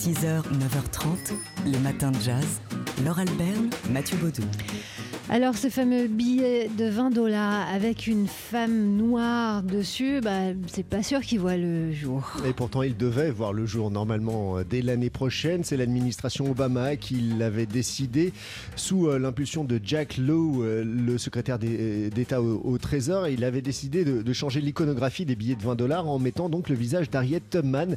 6h, 9h30, les matins de jazz. Laure Alberne, Mathieu Baudou. Alors ce fameux billet de 20 dollars avec une femme noire dessus, bah, c'est pas sûr qu'il voit le jour. Et pourtant, il devait voir le jour normalement euh, dès l'année prochaine. C'est l'administration Obama qui l'avait décidé sous euh, l'impulsion de Jack Lowe, euh, le secrétaire d'État au, Trésor. Il avait décidé de, changer l'iconographie des billets de 20 dollars en mettant donc le visage d'Harriet Tubman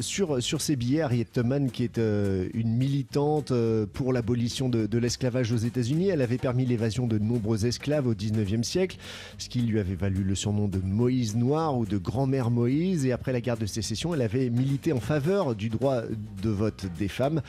sur, sur ces billets. Harriet Tubman qui est une militante pour l'abolition de l'esclavage aux États-Unis. Avait permis l'évasion de nombreux esclaves au 19e siècle, ce qui lui avait valu le surnom de Moïse Noir ou de grand-mère Moïse. Et après la guerre de sécession, elle avait milité en faveur du droit de vote des femmes.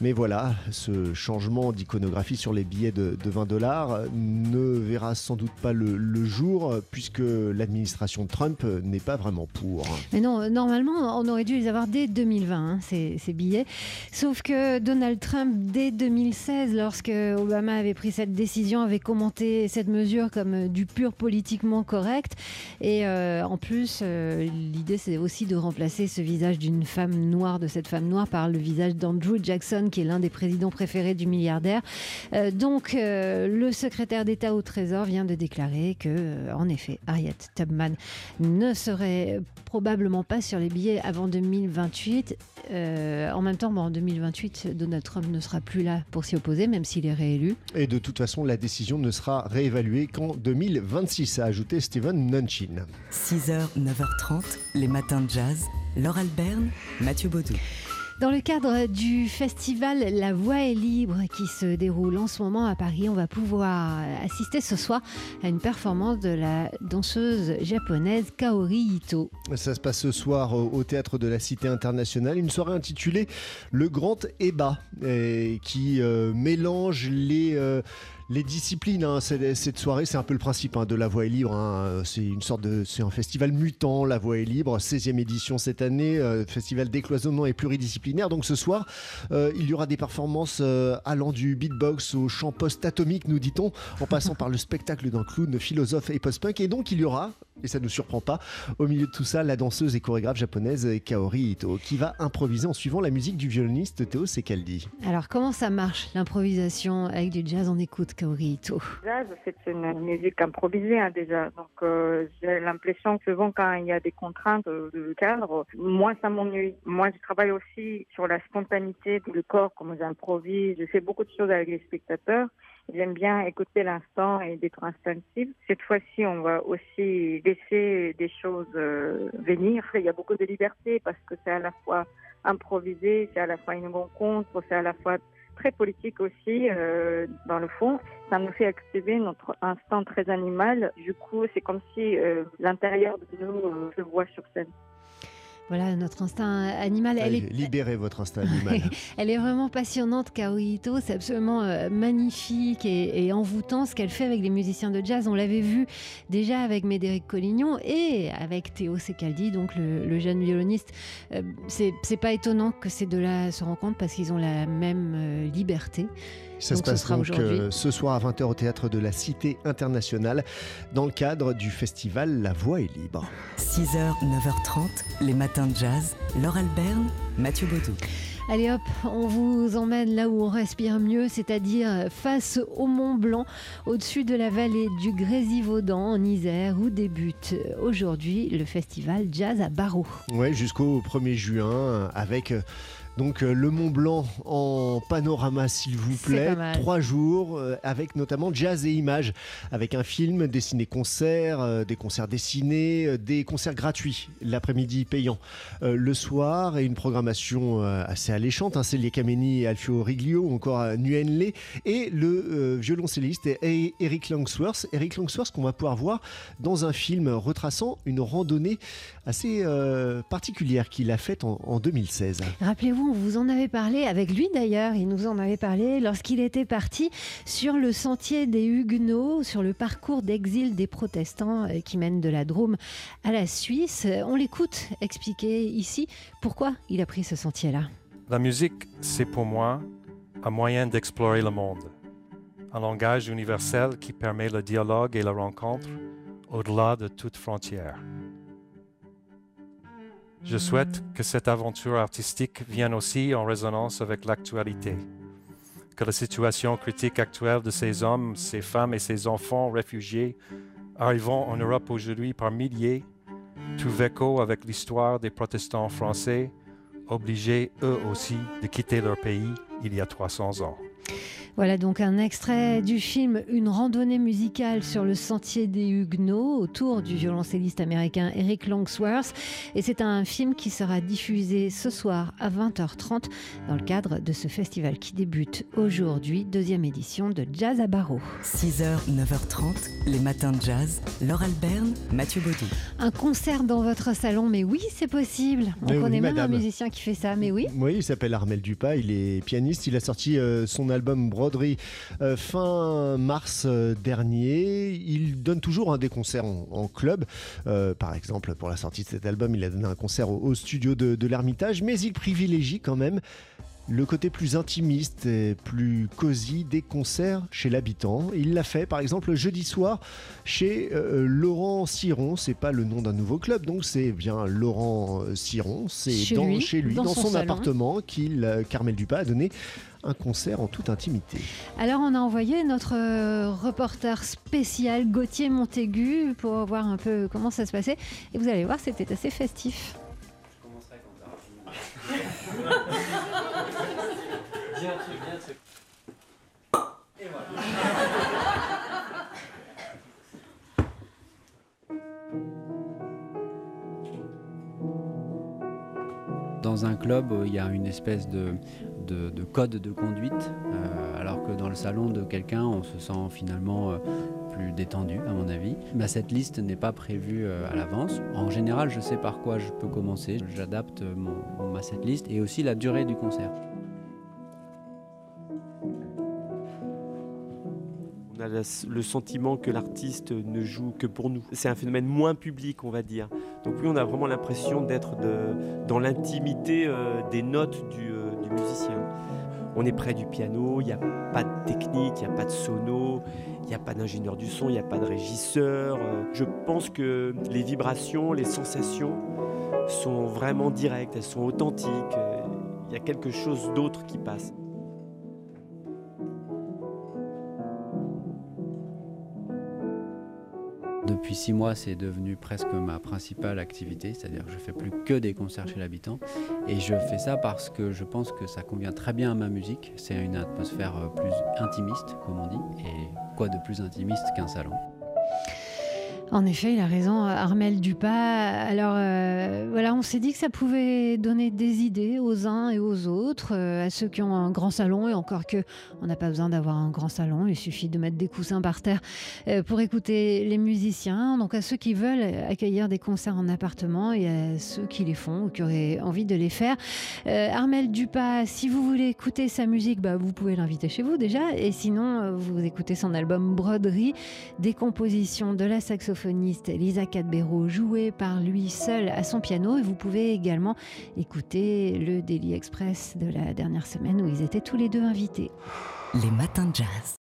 Mais voilà, ce changement d'iconographie sur les billets de, de 20 dollars ne verra sans doute pas le, jour puisque l'administration Trump n'est pas vraiment pour. Mais non, normalement, on aurait dû les avoir dès 2020, hein, ces, billets. Sauf que Donald Trump, dès 2016, lorsque Obama avait pris cette décision, avait commenté cette mesure comme du pur politiquement correct. Et euh, en plus, euh, l'idée, c'est aussi de remplacer ce visage d'une femme noire, de cette femme noire, par le visage d'Andrew Jackson qui est l'un des présidents préférés du milliardaire. Euh, donc, euh, le secrétaire d'État au Trésor vient de déclarer que, euh, en effet, Harriet Tubman ne serait probablement pas sur les billets avant 2028. en même temps, bon, en 2028, Donald Trump ne sera plus là pour s'y opposer, même s'il est réélu. Et de toute façon, la décision ne sera réévaluée qu'en 2026, a ajouté Steven Nunchin. 6h, 9h30, les matins de jazz. Laure Alberne, Mathieu Baudou. Dans le cadre du festival La Voix est libre qui se déroule en ce moment à Paris, on va pouvoir assister ce soir à une performance de la danseuse japonaise Kaori Ito. Ça se passe ce soir au théâtre de la Cité internationale, une soirée intitulée Le Grand Eba qui euh, mélange les euh, les disciplines, hein, cette soirée, c'est un peu le principe hein, de La Voix est libre. Hein. C'est une sorte de, un festival mutant. La Voix est libre, 16e édition cette année, euh, festival décloisonnement et pluridisciplinaire. Donc ce soir, euh, il y aura des performances euh, allant du beatbox au chant post-atomique, nous dit-on, en passant par le spectacle d'un clown, philosophe et post-punk. Et donc il y aura, et ça ne nous surprend pas, au milieu de tout ça, la danseuse et chorégraphe japonaise Kaori Ito, qui va improviser en suivant la musique du violoniste Théo Sekaldi. Alors comment ça marche l'improvisation avec du jazz en écoute Kaori Ito? Jazz, c'est une musique improvisée hein, déjà. Donc euh, j'ai l'impression que souvent quand il y a des contraintes de cadre, moi ça m'ennuie. Moi je travaille aussi sur la spontanéité du corps, comme j'improvise. Je fais beaucoup de choses avec les spectateurs. J'aime bien écouter l'instant et d'être instinctive. Cette fois-ci, on va aussi laisser des choses euh, venir. Il y a beaucoup de liberté parce que c'est à la fois improvisé, c'est à la fois une rencontre, c'est à la fois très politique aussi euh, dans le fond. Ça nous fait activer notre instinct très animal. Du coup, c'est comme si euh, l'intérieur de nous euh, se voit sur scène. Voilà, notre instinct animal. Elle est... Libérez votre instinct animal. elle est vraiment passionnante, Kaori Ito. C'est absolument euh, magnifique et, et, envoûtant ce qu'elle fait avec les musiciens de jazz. On l'avait vu déjà avec Médéric Collignon et avec Théo Secaldi, donc le, le jeune violoniste. Euh, c'est pas étonnant que ces deux-là se rencontrent parce qu'ils ont la même euh, liberté. Ça donc se passe donc euh, ce soir à 20h au théâtre de la Cité internationale dans le cadre du festival La Voix est libre. 6h, 9h30, les matins de jazz. Laure Alberne, Mathieu Baudou. Allez hop, on vous emmène là où on respire mieux, c'est-à-dire face au Mont Blanc, au-dessus de la vallée du Grésivaudan en Isère, où débute aujourd'hui le festival Jazz à Barreau. Ouais, jusqu'au 1er juin, avec donc euh, le Mont Blanc en panorama, s'il vous plaît. Trois jours, euh, avec notamment jazz et images, avec un film, des ciné-concerts, euh, des concerts dessinés, des concerts gratuits l'après-midi payant le soir et une programmation assez alléchante. Hein, Célia Kameni et Alfio Riglio, ou encore Nguyen Le et le violoncelliste Eric Langsworth. Eric Langsworth qu'on va pouvoir voir dans un film retraçant une randonnée assez particulière qu'il a faite en, en 2016. Rappelez-vous vous en avait parlé avec lui d'ailleurs, il nous en avait parlé lorsqu'il était parti sur le sentier des Huguenots, sur le parcours d'exil des protestants qui mène de la Drôme à la Suisse. On l'écoute expliquer ici pourquoi il a pris ce sentier-là. La musique, c'est pour moi un moyen d'explorer le monde, un langage universel qui permet le dialogue et la rencontre au-delà de toute frontière. Je souhaite que cette aventure artistique vienne aussi en résonance avec l'actualité, que la situation critique actuelle de ces hommes, ces femmes et ces enfants réfugiés arrivant en Europe aujourd'hui par milliers trouve écho avec l'histoire des protestants français obligés eux aussi de quitter leur pays il y a 300 ans. Voilà donc un extrait du film Une randonnée musicale sur le sentier des Huguenots autour du violoncelliste américain Eric Longsworth. Et c'est un film qui sera diffusé ce soir à 20h30 dans le cadre de ce festival qui débute aujourd'hui, deuxième édition de Jazz à Barreau. 6h, 9h30, les matins de jazz. Laure Alberne, Mathieu Baudou. Un concert dans votre salon, mais oui, c'est possible. On Mais oui, connaît même un musicien qui fait ça, mais oui. Oui, il s'appelle Armel Dupas, il est pianiste, il a sorti euh, son album Broderie euh, fin mars euh, dernier. Il donne toujours hein, des concerts en, club. Euh, par exemple, pour la sortie de cet album, il a donné un concert au, au studio de, de l'Ermitage, mais il privilégie quand même le côté plus intimiste et plus cosy des concerts chez l'habitant. Il l'a fait par exemple jeudi soir chez euh, Laurent Ciron. C'est pas le nom d'un nouveau club, donc c'est bien Laurent euh, Ciron. C'est Chez dans, lui, chez lui, dans dans, son appartement, qu'il, euh, Carmel Dupas a donné un concert en toute intimité. Alors on a envoyé notre euh, reporter spécial Gauthier Montaigu pour voir un peu comment ça se passait. Et vous allez voir, c'était assez festif. Dans un club, euh, il y a une espèce de, de- de code de conduite, euh, alors que dans le salon de quelqu'un, on se sent finalement euh, plus détendu, à mon avis. Bah, cette liste n'est pas prévue à l'avance. En général, je sais par quoi je peux commencer. J'adapte ma setlist et aussi la durée du concert. Le sentiment que l'artiste ne joue que pour nous. C'est un phénomène moins public, on va dire. Donc oui, on a vraiment l'impression d'être dans l'intimité euh, des notes du, euh, du musicien. On est près du piano, il n'y a pas de technique, il n'y a pas de sono, il n'y a pas d'ingénieur du son, il n'y a pas de régisseur. Euh, Je pense que les vibrations, les sensations sont vraiment directes, elles sont authentiques. Il y a quelque chose d'autre qui passe. Depuis six mois, c'est devenu presque ma principale activité, c'est-à-dire que je fais plus que des concerts chez l'habitant. Et je fais ça parce que je pense que ça convient très bien à ma musique. C'est une atmosphère euh, plus intimiste, comme on dit. Et quoi de plus intimiste qu'un salon? En effet, il a raison, Armel Dupas. Alors euh, voilà, on s'est dit que ça pouvait donner des idées aux uns et aux autres, euh, à ceux qui ont un grand salon, et encore que on n'a pas besoin d'avoir un grand salon, il suffit de mettre des coussins par terre euh, pour écouter les musiciens. Donc à ceux qui veulent accueillir des concerts en appartement et à ceux qui les font ou qui auraient envie de les faire. Euh, Armel Dupas, si vous voulez écouter sa musique, bah, vous pouvez l'inviter chez vous déjà, et sinon euh, vous écoutez son album Broderie des compositions de la Lisa Cadbero jouées par lui seul à son piano et vous pouvez également écouter le Daily Express de la dernière semaine où ils étaient tous les deux invités. Les matins de jazz.